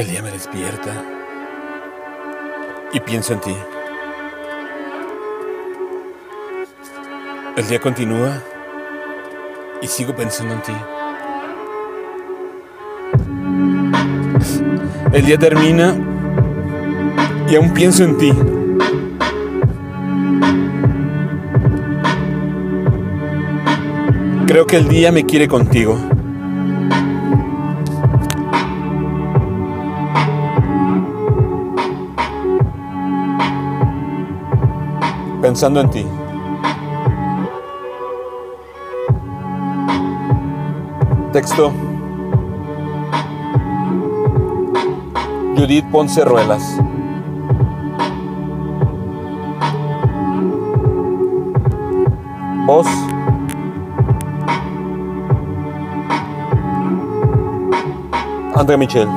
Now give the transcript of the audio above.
El día me despierta y pienso en ti. El día continúa y sigo pensando en ti. El día termina y aún pienso en ti. Creo que el día me quiere contigo. Pensando en ti. Texto. Judith Ponce Ruelas. Voz. André Michel.